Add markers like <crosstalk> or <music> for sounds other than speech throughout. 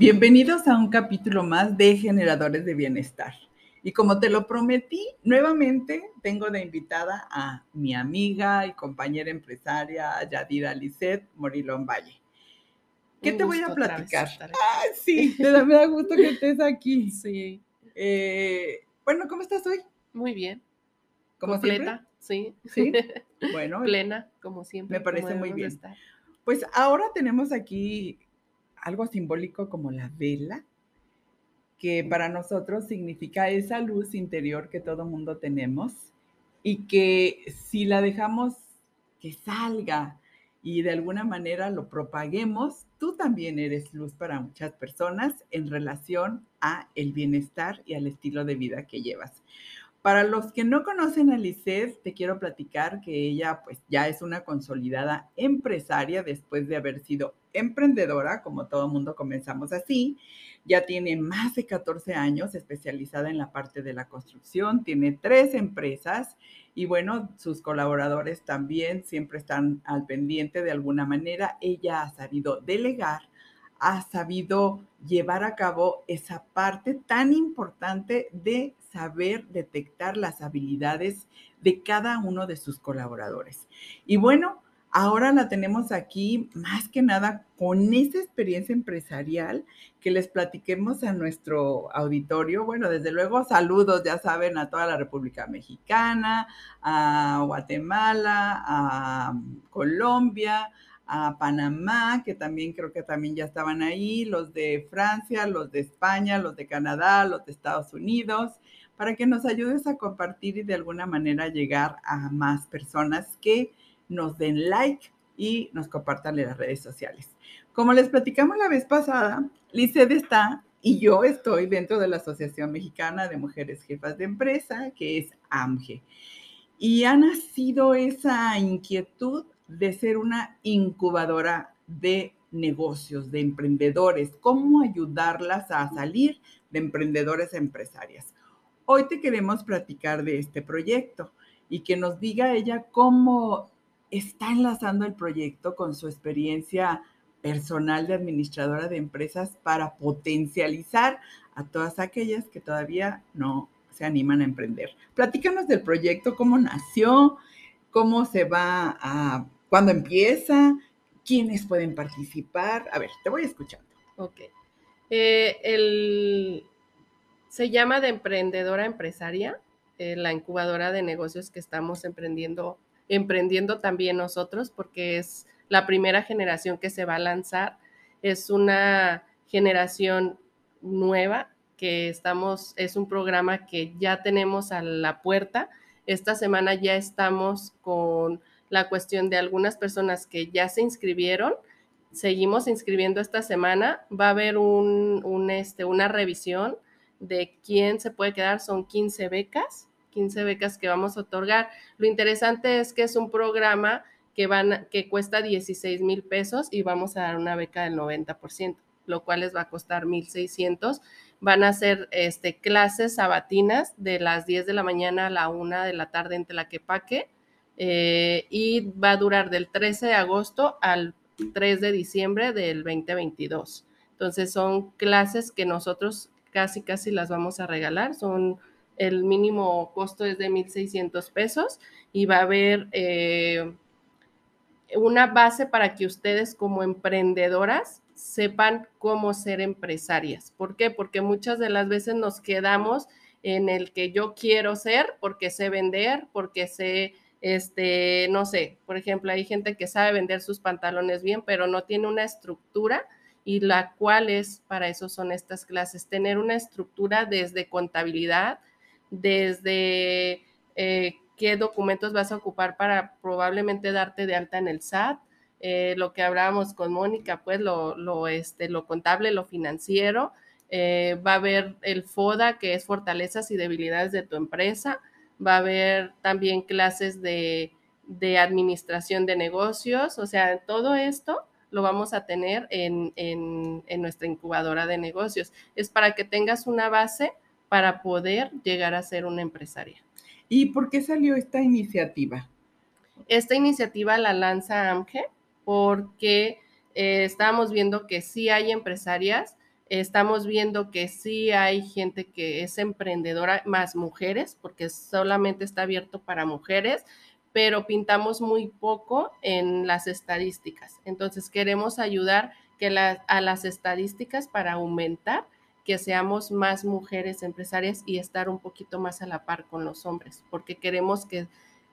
Bienvenidos a un capítulo más de Generadores de Bienestar. Y como te lo prometí, nuevamente tengo de invitada a mi amiga y compañera empresaria Yadira Lisset Morilón Valle. ¿Qué te voy a platicar? Ah, sí, <laughs> me da, gusto que estés aquí. Sí. Eh, bueno, ¿cómo estás hoy? Muy bien. ¿Como Completa, sí. Sí. <laughs> Bueno. Plena, como siempre. Me parece muy bien. Pues ahora tenemos aquí algo simbólico como la vela, que para nosotros significa esa luz interior que todo mundo tenemos y que si la dejamos que salga y de alguna manera lo propaguemos, tú también eres luz para muchas personas en relación a el bienestar y al estilo de vida que llevas. Para los que no conocen a Lisset, te quiero platicar que ella pues ya es una consolidada empresaria después de haber sido emprendedora, como todo mundo comenzamos así. Ya tiene más de 14 años especializada en la parte de la construcción, tiene tres empresas y bueno, sus colaboradores también siempre están al pendiente de alguna manera. Ella ha sabido delegar, ha sabido llevar a cabo esa parte tan importante de saber detectar las habilidades de cada uno de sus colaboradores. Y bueno, ahora la tenemos aquí más que nada con esa experiencia empresarial que les platiquemos a nuestro auditorio. Bueno, desde luego saludos, ya saben, a toda la República Mexicana, a Guatemala, a Colombia, a Panamá, que también creo que también ya estaban ahí, los de Francia, los de España, los de Canadá, los de Estados Unidos, para que nos ayudes a compartir y de alguna manera llegar a más personas que nos den like y nos compartan en las redes sociales. Como les platicamos la vez pasada, Liced está y yo estoy dentro de la Asociación Mexicana de Mujeres Jefas de Empresa, que es AMGE. Y ha nacido esa inquietud de ser una incubadora de negocios, de emprendedores, cómo ayudarlas a salir de emprendedores empresarias. Hoy te queremos platicar de este proyecto y que nos diga ella cómo está enlazando el proyecto con su experiencia personal de administradora de empresas para potencializar a todas aquellas que todavía no se animan a emprender. Platícanos del proyecto, cómo nació, cómo se va a, cuándo empieza, quiénes pueden participar. A ver, te voy escuchando. Ok. Eh, el, se llama de emprendedora empresaria, eh, la incubadora de negocios que estamos emprendiendo, emprendiendo también nosotros, porque es la primera generación que se va a lanzar. Es una generación nueva que estamos, es un programa que ya tenemos a la puerta. Esta semana ya estamos con la cuestión de algunas personas que ya se inscribieron. Seguimos inscribiendo esta semana. Va a haber un, este, una revisión de quién se puede quedar son 15 becas, 15 becas que vamos a otorgar. Lo interesante es que es un programa que, van, que cuesta 16 mil pesos y vamos a dar una beca del 90%, lo cual les va a costar 1,600. Van a ser este, clases sabatinas de las 10 de la mañana a la 1 de la tarde en Tlaquepaque eh, y va a durar del 13 de agosto al 3 de diciembre del 2022. Entonces son clases que nosotros casi, casi las vamos a regalar. Son, el mínimo costo es de 1.600 pesos y va a haber eh, una base para que ustedes como emprendedoras sepan cómo ser empresarias. ¿Por qué? Porque muchas de las veces nos quedamos en el que yo quiero ser porque sé vender, porque sé, este, no sé, por ejemplo, hay gente que sabe vender sus pantalones bien, pero no tiene una estructura y la cual es, para eso son estas clases, tener una estructura desde contabilidad, desde eh, qué documentos vas a ocupar para probablemente darte de alta en el SAT, eh, lo que hablábamos con Mónica, pues lo, lo, este, lo contable, lo financiero, eh, va a haber el FODA, que es fortalezas y debilidades de tu empresa, va a haber también clases de, de administración de negocios, o sea, todo esto lo vamos a tener en, nuestra incubadora de negocios. Es para que tengas una base para poder llegar a ser una empresaria. ¿Y por qué salió esta iniciativa? Esta iniciativa la lanza AMGE porque eh, estábamos viendo que sí hay empresarias Estamos viendo que sí hay gente que es emprendedora, más mujeres, porque solamente está abierto para mujeres, pero pintamos muy poco en las estadísticas. Entonces queremos ayudar a las estadísticas para aumentar que seamos más mujeres empresarias y estar un poquito más a la par con los hombres, porque queremos que,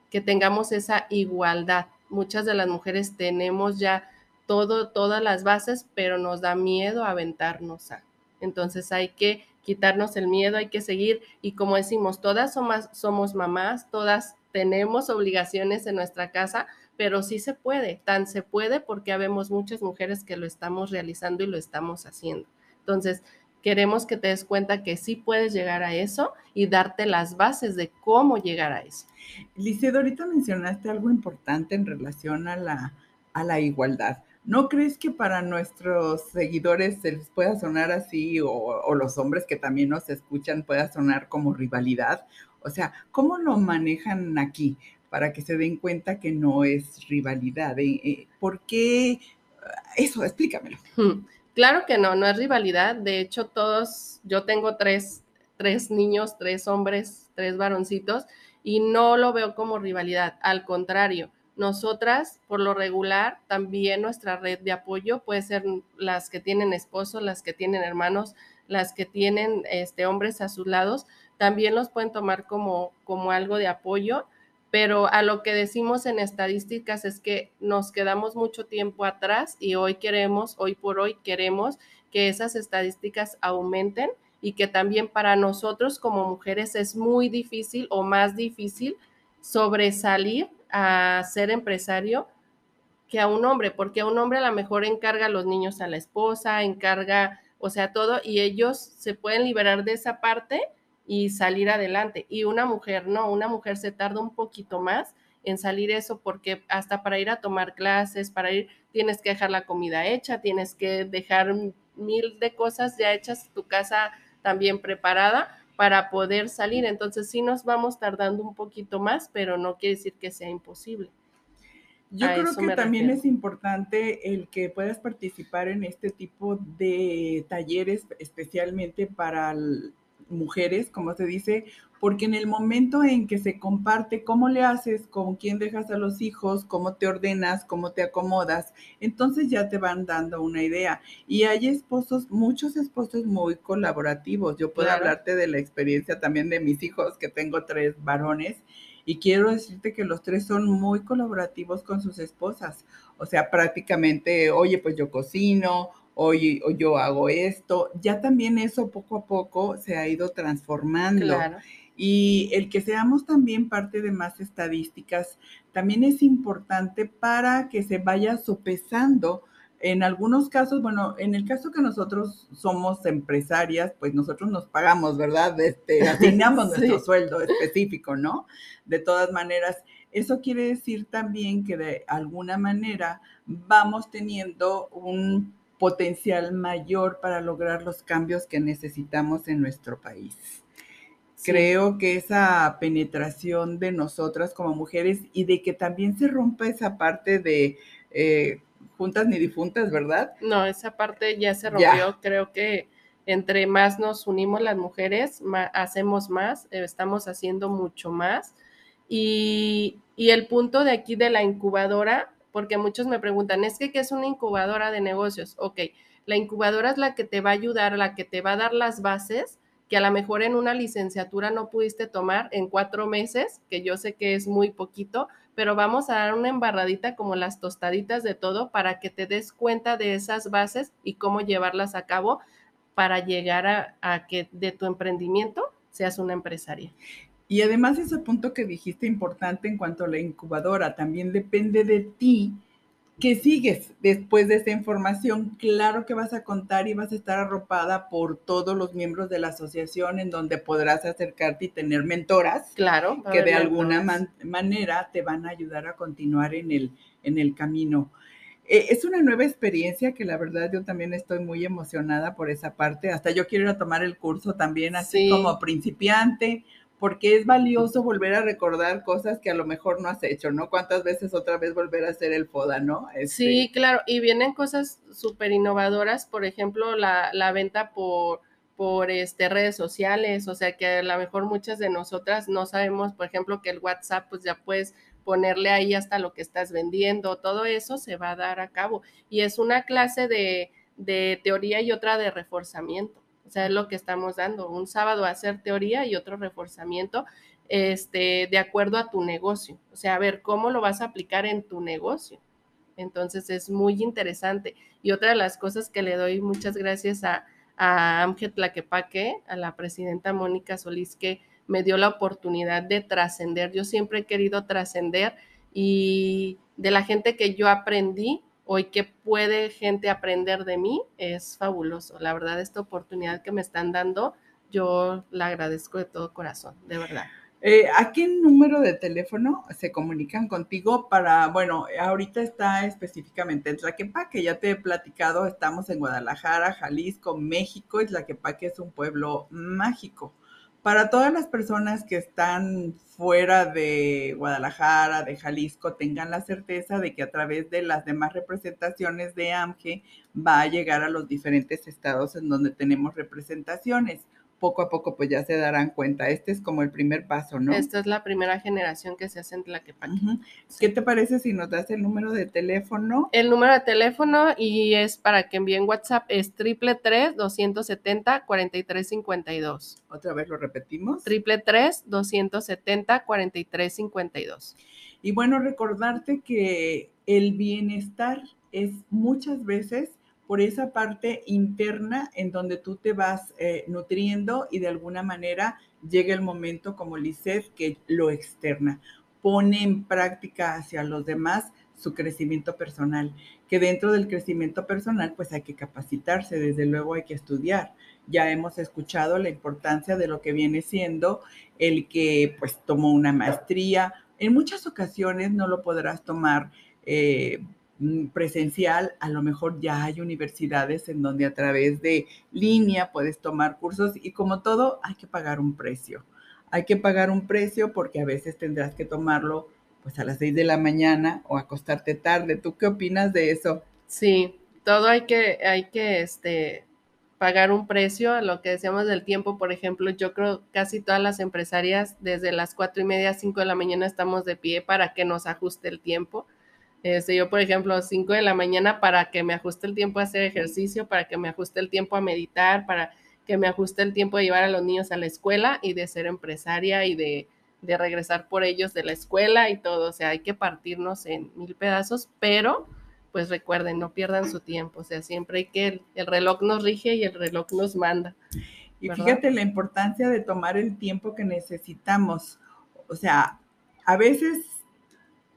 que tengamos esa igualdad. Muchas de las mujeres tenemos ya todo, todas las bases, pero nos da miedo aventarnos a. Entonces hay que quitarnos el miedo, hay que seguir y como decimos, todas somos, somos mamás, todas tenemos obligaciones en nuestra casa, pero sí se puede, tan se puede porque habemos muchas mujeres que lo estamos realizando y lo estamos haciendo. Entonces, queremos que te des cuenta que sí puedes llegar a eso y darte las bases de cómo llegar a eso. Liceo, ahorita mencionaste algo importante en relación a la, a la igualdad. ¿No crees que para nuestros seguidores se les pueda sonar así o, o, los hombres que también nos escuchan pueda sonar como rivalidad? O sea, ¿cómo lo manejan aquí para que se den cuenta que no es rivalidad? Eh, eh, ¿Por qué? Eso, explícamelo. Claro que no, no es rivalidad. De hecho, todos, yo tengo tres, tres niños, tres hombres, tres varoncitos, y no lo veo como rivalidad. Al contrario, nosotras, por lo regular, también nuestra red de apoyo puede ser las que tienen esposos, las que tienen hermanos, las que tienen este, hombres a sus lados, también los pueden tomar como, como algo de apoyo pero a lo que decimos en estadísticas es que nos quedamos mucho tiempo atrás y hoy queremos, hoy por hoy queremos que esas estadísticas aumenten y que también para nosotros como mujeres es muy difícil o más difícil sobresalir a ser empresario que a un hombre, porque a un hombre a lo mejor encarga los niños a la esposa, encarga, o sea, todo, y ellos se pueden liberar de esa parte y salir adelante. Y una mujer no, una mujer se tarda un poquito más en salir eso porque hasta para ir a tomar clases, para ir, tienes que dejar la comida hecha, tienes que dejar mil de cosas ya hechas, tu casa también preparada para poder salir. Entonces sí nos vamos tardando un poquito más, pero no quiere decir que sea imposible. Yo creo que también es importante el que puedas participar en este tipo de talleres, especialmente para mujeres, como se dice, porque en el momento en que se comparte cómo le haces, con quién dejas a los hijos, cómo te ordenas, cómo te acomodas, entonces ya te van dando una idea. Y hay esposos, muchos esposos muy colaborativos. Yo puedo hablarte de la experiencia también de mis hijos, que tengo tres varones, y quiero decirte que los tres son muy colaborativos con sus esposas. O sea, prácticamente, oye, pues yo cocino, hoy, yo hago esto, ya también eso poco a poco se ha ido transformando. Y el que seamos también parte de más estadísticas también es importante para que se vaya sopesando. En algunos casos, bueno, en el caso que nosotros somos empresarias, pues nosotros nos pagamos, ¿verdad? Este, asignamos <laughs> nuestro sueldo específico, ¿no? De todas maneras, eso quiere decir también que de alguna manera vamos teniendo un potencial mayor para lograr los cambios que necesitamos en nuestro país. Creo que esa penetración de nosotras como mujeres y de que también se rompa esa parte de eh, juntas ni difuntas, ¿verdad? No, esa parte ya se rompió. Creo que entre más nos unimos las mujeres, hacemos más, eh, estamos haciendo mucho más. Y, y el punto de aquí de la incubadora porque muchos me preguntan, es que ¿qué es una incubadora de negocios? Ok, la incubadora es la que te va a ayudar, la que te va a dar las bases que a lo mejor en una licenciatura no pudiste tomar en cuatro meses, que yo sé que es muy poquito, pero vamos a dar una embarradita como las tostaditas de todo para que te des cuenta de esas bases y cómo llevarlas a cabo para llegar a, a que de tu emprendimiento seas una empresaria. Y además ese punto que dijiste importante en cuanto a la incubadora, también depende de ti que sigues después de esa información. Claro que vas a contar y vas a estar arropada por todos los miembros de la asociación en donde podrás acercarte y tener mentoras. Claro. Que de alguna manera te van a ayudar a continuar en el, en el camino. Eh, es una nueva experiencia que la verdad yo también estoy muy emocionada por esa parte. Hasta yo quiero ir a tomar el curso también así como principiante porque es valioso volver a recordar cosas que a lo mejor no has hecho, ¿no? ¿Cuántas veces otra vez volver a hacer el FODA, ¿no? Sí, este claro, y vienen cosas súper innovadoras, por ejemplo, la, la venta por por este, redes sociales, o sea que a lo mejor muchas de nosotras no sabemos, por ejemplo, que el WhatsApp, pues ya puedes ponerle ahí hasta lo que estás vendiendo, todo eso se va a dar a cabo. Y es una clase de, de teoría y otra de reforzamiento. O sea, es lo que estamos dando. Un sábado hacer teoría y otro reforzamiento este, de acuerdo a tu negocio. O sea, a ver cómo lo vas a aplicar en tu negocio. Entonces es muy interesante. Y otra de las cosas que le doy muchas gracias a, a Amget Tlaquepaque, a la presidenta Mónica Solís, que me dio la oportunidad de trascender. Yo siempre he querido trascender y de la gente que yo aprendí hoy que puede gente aprender de mí es fabuloso. La verdad, esta oportunidad que me están dando, yo la agradezco de todo corazón, de verdad. Eh, ¿A qué número de teléfono se comunican contigo para, bueno, ahorita está específicamente en Tlaquepaque, ya te he platicado, estamos en Guadalajara, Jalisco, México, y Tlaquepaque es un pueblo mágico. Para todas las personas que están fuera de Guadalajara, de Jalisco, tengan la certeza de que a través de las demás representaciones de AMGE va a llegar a los diferentes estados en donde tenemos representaciones poco a poco pues ya se darán cuenta. Este es como el primer paso, ¿no? Esta es la primera generación que se hace en Tlaquepaque. Uh ¿Qué te parece si nos das el número de teléfono? El número de teléfono y es para que envíen WhatsApp es triple tres doscientos setenta cuarenta y tres cincuenta y dos. Otra vez lo repetimos. Triple tres doscientos setenta cuarenta y tres cincuenta y dos. Y bueno, recordarte que el bienestar es muchas veces por esa parte interna en donde tú te vas eh, nutriendo y de alguna manera llega el momento como Lisset que lo externa, pone en práctica hacia los demás su crecimiento personal, que dentro del crecimiento personal pues hay que capacitarse, desde luego hay que estudiar. Ya hemos escuchado la importancia de lo que viene siendo el que pues tomó una maestría. En muchas ocasiones no lo podrás tomar eh, presencial, a lo mejor ya hay universidades en donde a través de línea puedes tomar cursos y como todo hay que pagar un precio. Hay que pagar un precio porque a veces tendrás que tomarlo pues a las seis de la mañana o acostarte tarde. ¿Tú qué opinas de eso? Sí, todo hay que, hay que este, pagar un precio. a Lo que decíamos del tiempo, por ejemplo, yo creo casi todas las empresarias desde las cuatro y media, cinco de la mañana estamos de pie para que nos ajuste el tiempo este, yo, por ejemplo, 5 de la mañana para que me ajuste el tiempo a hacer ejercicio, para que me ajuste el tiempo a meditar, para que me ajuste el tiempo de llevar a los niños a la escuela y de ser empresaria y de, de regresar por ellos de la escuela y todo. O sea, hay que partirnos en mil pedazos, pero pues recuerden, no pierdan su tiempo. O sea, siempre hay que, el, reloj nos rige y el reloj nos manda. Y fíjate la importancia de tomar el tiempo que necesitamos. O sea, a veces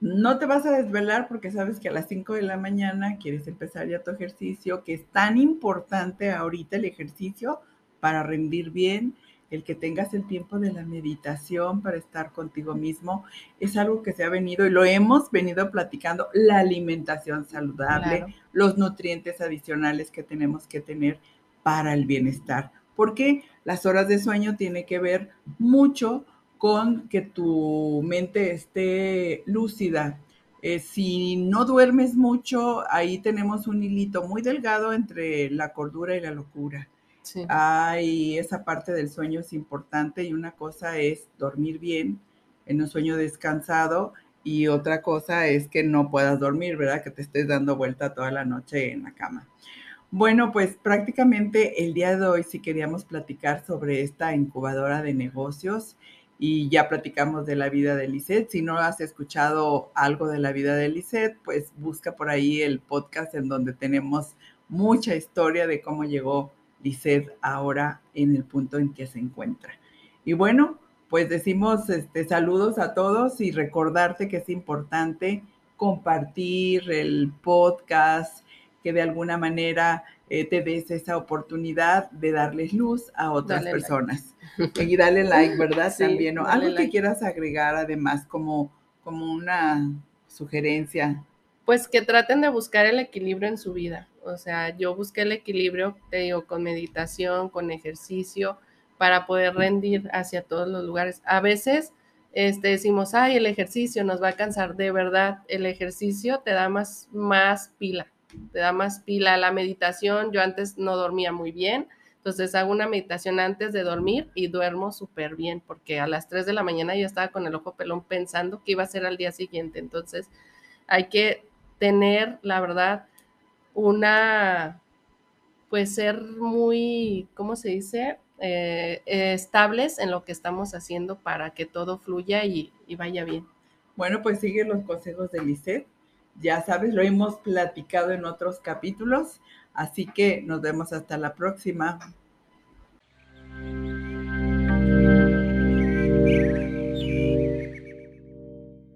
no te vas a desvelar porque sabes que a las 5 de la mañana quieres empezar ya tu ejercicio, que es tan importante ahorita el ejercicio para rendir bien, el que tengas el tiempo de la meditación para estar contigo mismo, es algo que se ha venido y lo hemos venido platicando, la alimentación saludable, los nutrientes adicionales que tenemos que tener para el bienestar, porque las horas de sueño tienen que ver mucho con que tu mente esté lúcida. Eh, si no duermes mucho, ahí tenemos un hilito muy delgado entre la cordura y la locura. Sí. Hay esa parte del sueño es importante y una cosa es dormir bien en un sueño descansado y otra cosa es que no puedas dormir, ¿verdad? Que te estés dando vuelta toda la noche en la cama. Bueno, pues prácticamente el día de hoy sí queríamos platicar sobre esta incubadora de negocios y ya platicamos de la vida de Lisette. Si no has escuchado algo de la vida de Lisette, pues busca por ahí el podcast en donde tenemos mucha historia de cómo llegó Lisette ahora en el punto en que se encuentra. Y bueno, pues decimos este, saludos a todos y recordarte que es importante compartir el podcast, que de alguna manera eh, te des esa oportunidad de darles luz a otras personas. <laughs> Y dale like, ¿verdad? También, ¿no? Algo que quieras agregar además como, como una sugerencia. Pues que traten de buscar el equilibrio en su vida. O sea, yo busqué el equilibrio, te digo, con meditación, con ejercicio, para poder rendir hacia todos los lugares. A veces este, decimos, ay, el ejercicio nos va a cansar. De verdad, el ejercicio te da más, más pila, te da más pila. La meditación, yo antes no dormía muy bien, entonces hago una meditación antes de dormir y duermo súper bien, porque a las 3 de la mañana yo estaba con el ojo pelón pensando qué iba a ser al día siguiente. Entonces hay que tener, la verdad, una, pues ser muy, ¿cómo se dice? Eh, estables en lo que estamos haciendo para que todo fluya y, vaya bien. Bueno, pues sigue los consejos de Lisette. Ya sabes, lo hemos platicado en otros capítulos, así que nos vemos hasta la próxima.